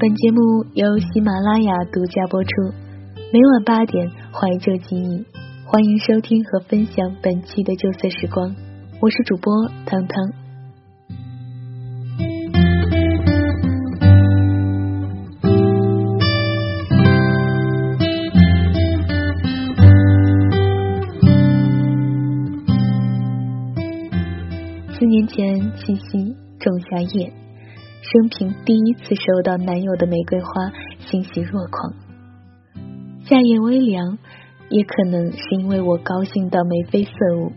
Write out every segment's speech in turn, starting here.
本节目由喜马拉雅独家播出，每晚八点怀旧记忆，欢迎收听和分享本期的旧色时光，我是主播汤汤。四年前七夕仲夏夜。生平第一次收到男友的玫瑰花，欣喜若狂。夏夜微凉，也可能是因为我高兴到眉飞色舞，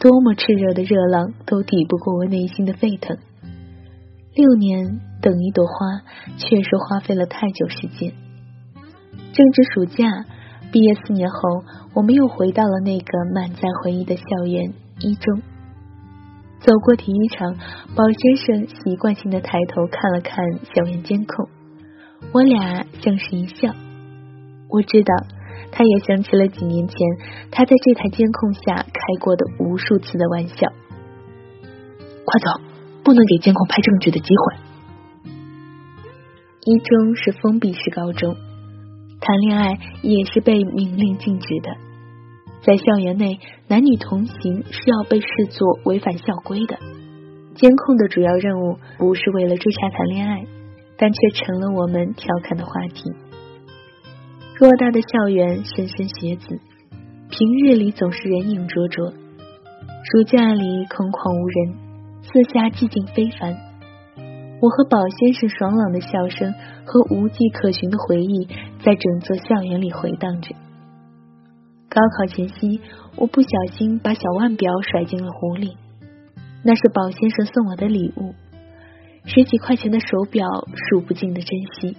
多么炽热的热浪都抵不过我内心的沸腾。六年等一朵花，确实花费了太久时间。正值暑假，毕业四年后，我们又回到了那个满载回忆的校园一中。走过体育场，宝先生习惯性的抬头看了看校园监控，我俩相视一笑。我知道，他也想起了几年前他在这台监控下开过的无数次的玩笑。快走，不能给监控拍证据的机会。一中是封闭式高中，谈恋爱也是被明令禁止的。在校园内，男女同行是要被视作违反校规的。监控的主要任务不是为了追查谈恋爱，但却成了我们调侃的话题。偌大的校园，莘莘学子，平日里总是人影灼灼，暑假里空旷无人，四下寂静非凡。我和宝先生爽朗的笑声和无迹可寻的回忆，在整座校园里回荡着。高考前夕，我不小心把小腕表甩进了湖里。那是宝先生送我的礼物，十几块钱的手表，数不尽的珍惜。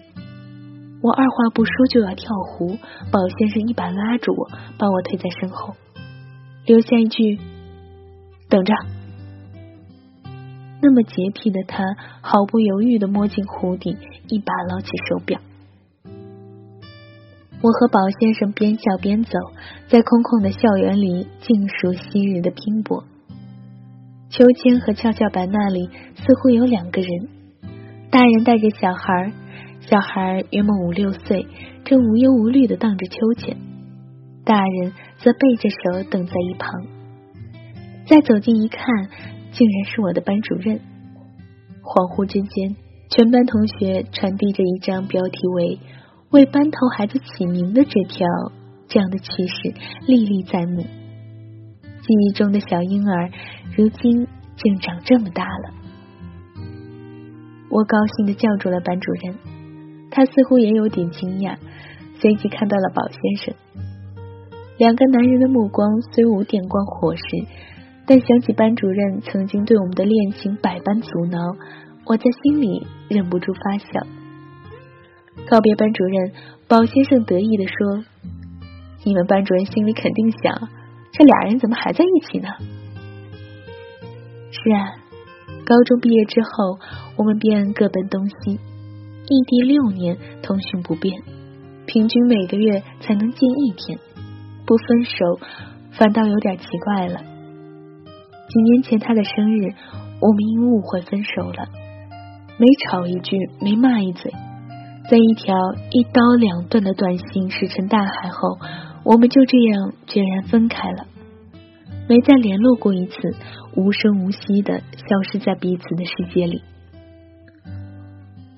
我二话不说就要跳湖，宝先生一把拉住我，把我推在身后，留下一句：“等着。”那么洁癖的他，毫不犹豫的摸进湖底，一把捞起手表。我和宝先生边笑边走，在空旷的校园里尽数昔日的拼搏。秋千和跷跷板那里似乎有两个人，大人带着小孩，小孩约莫五六岁，正无忧无虑的荡着秋千，大人则背着手等在一旁。再走近一看，竟然是我的班主任。恍惚之间，全班同学传递着一张标题为。为班头孩子起名的这条，这样的趣事历历在目。记忆中的小婴儿，如今竟长这么大了。我高兴的叫住了班主任，他似乎也有点惊讶，随即看到了宝先生。两个男人的目光虽无电光火石，但想起班主任曾经对我们的恋情百般阻挠，我在心里忍不住发笑。告别班主任，宝先生得意地说：“你们班主任心里肯定想，这俩人怎么还在一起呢？”是啊，高中毕业之后，我们便各奔东西，异地六年，通讯不便，平均每个月才能见一天，不分手反倒有点奇怪了。几年前他的生日，我们因误会分手了，没吵一句，没骂一嘴。在一条一刀两断的短信石沉大海后，我们就这样决然分开了，没再联络过一次，无声无息的消失在彼此的世界里。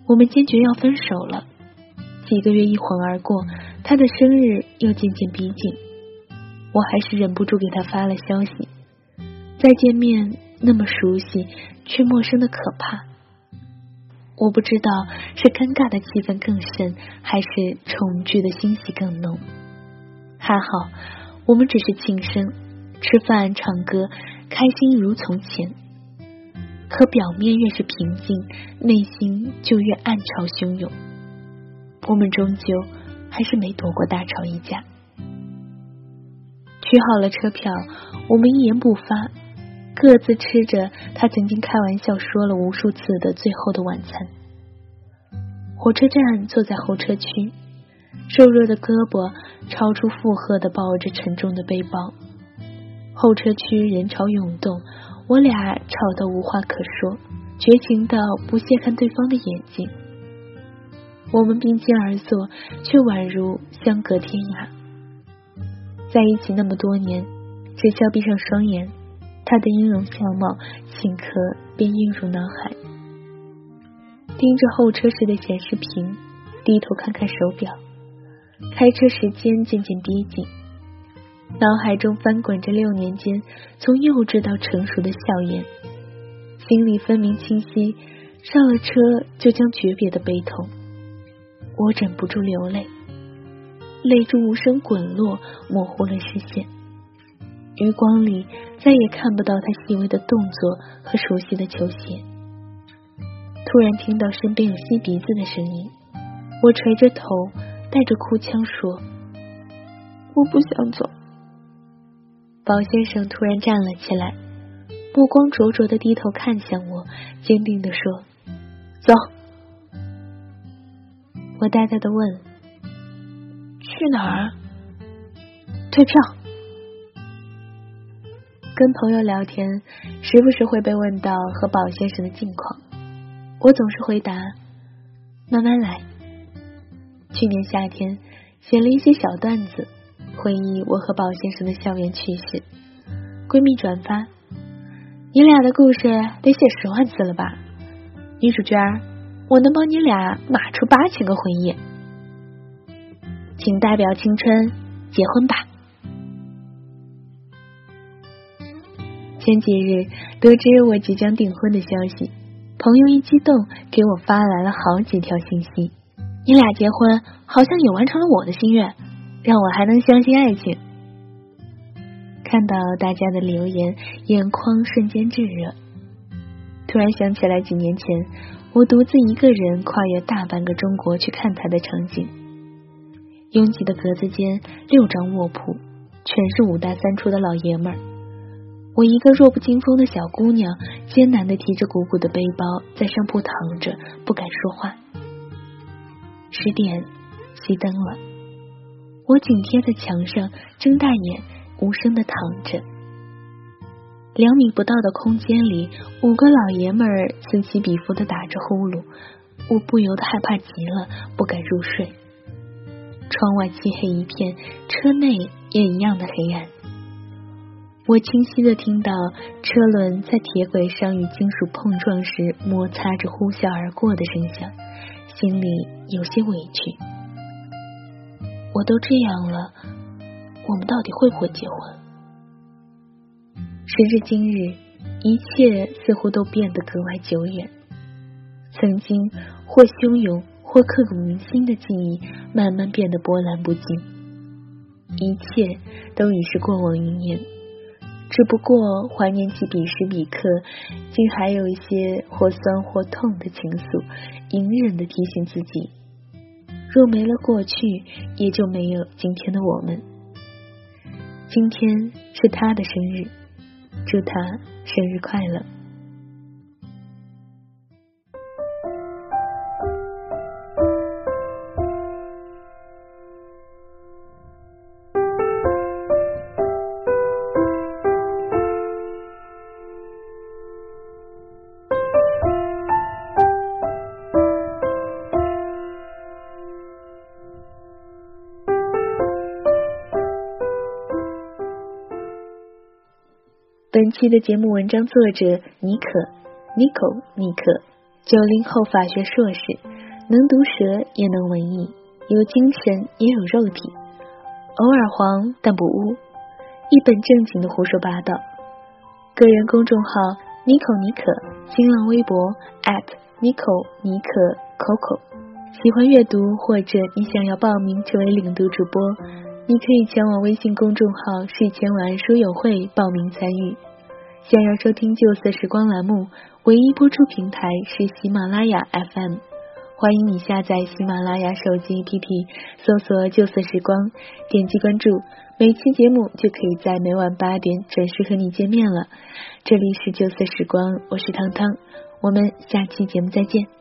我们坚决要分手了。几个月一晃而过，他的生日又渐渐逼近，我还是忍不住给他发了消息。再见面，那么熟悉，却陌生的可怕。我不知道是尴尬的气氛更甚，还是重聚的欣喜更浓。还好，我们只是庆生、吃饭、唱歌，开心如从前。可表面越是平静，内心就越暗潮汹涌。我们终究还是没躲过大吵一架。取好了车票，我们一言不发。各自吃着他曾经开玩笑说了无数次的最后的晚餐。火车站坐在候车区，瘦弱的胳膊超出负荷的抱着沉重的背包。候车区人潮涌动，我俩吵得无话可说，绝情到不屑看对方的眼睛。我们并肩而坐，却宛如相隔天涯。在一起那么多年，只需要闭上双眼，他的音容笑貌顷刻便映入脑海。盯着候车室的显示屏，低头看看手表，开车时间渐渐逼近，脑海中翻滚着六年间从幼稚到成熟的笑颜，心里分明清晰，上了车就将诀别的悲痛。我忍不住流泪，泪珠无声滚落，模糊了视线。余光里再也看不到他细微的动作和熟悉的球鞋。突然听到身边有吸鼻子的声音，我垂着头，带着哭腔说：“我不想走。”宝先生突然站了起来，目光灼灼的低头看向我，坚定的说：“走。”我呆呆的问：“去哪儿？退票？”跟朋友聊天，时不时会被问到和宝先生的近况，我总是回答：“慢慢来。”去年夏天写了一些小段子，回忆我和宝先生的校园趣事。闺蜜转发：“你俩的故事得写十万字了吧？”女主角。我能帮你俩码出八千个回忆，请代表青春结婚吧。前几日得知我即将订婚的消息，朋友一激动给我发来了好几条信息。你俩结婚好像也完成了我的心愿，让我还能相信爱情。看到大家的留言，眼眶瞬间炙热，突然想起来几年前。我独自一个人跨越大半个中国去看他的场景，拥挤的格子间，六张卧铺，全是五大三粗的老爷们儿。我一个弱不禁风的小姑娘，艰难的提着鼓鼓的背包，在上铺躺着，不敢说话。十点，熄灯了，我紧贴在墙上，睁大眼，无声的躺着。两米不到的空间里，五个老爷们儿此起彼伏的打着呼噜，我不由得害怕极了，不敢入睡。窗外漆黑一片，车内也一样的黑暗。我清晰的听到车轮在铁轨上与金属碰撞时摩擦着呼啸而过的声响，心里有些委屈。我都这样了，我们到底会不会结婚？时至今日，一切似乎都变得格外久远。曾经或汹涌或刻骨铭心的记忆，慢慢变得波澜不惊。一切都已是过往云烟，只不过怀念起彼时彼刻，竟还有一些或酸或痛的情愫，隐忍的提醒自己：若没了过去，也就没有今天的我们。今天是他的生日。祝他生日快乐！本期的节目文章作者尼可尼可尼可，九零后法学硕士，能毒舌也能文艺，有精神也有肉体，偶尔黄但不污，一本正经的胡说八道。个人公众号尼可尼可，新浪微博可尼可 coco。喜欢阅读或者你想要报名成为领读主播，你可以前往微信公众号睡前晚安书友会报名参与。想要收听旧色时光栏目，唯一播出平台是喜马拉雅 FM。欢迎你下载喜马拉雅手机 APP，搜索“旧色时光”，点击关注，每期节目就可以在每晚八点准时和你见面了。这里是旧色时光，我是汤汤，我们下期节目再见。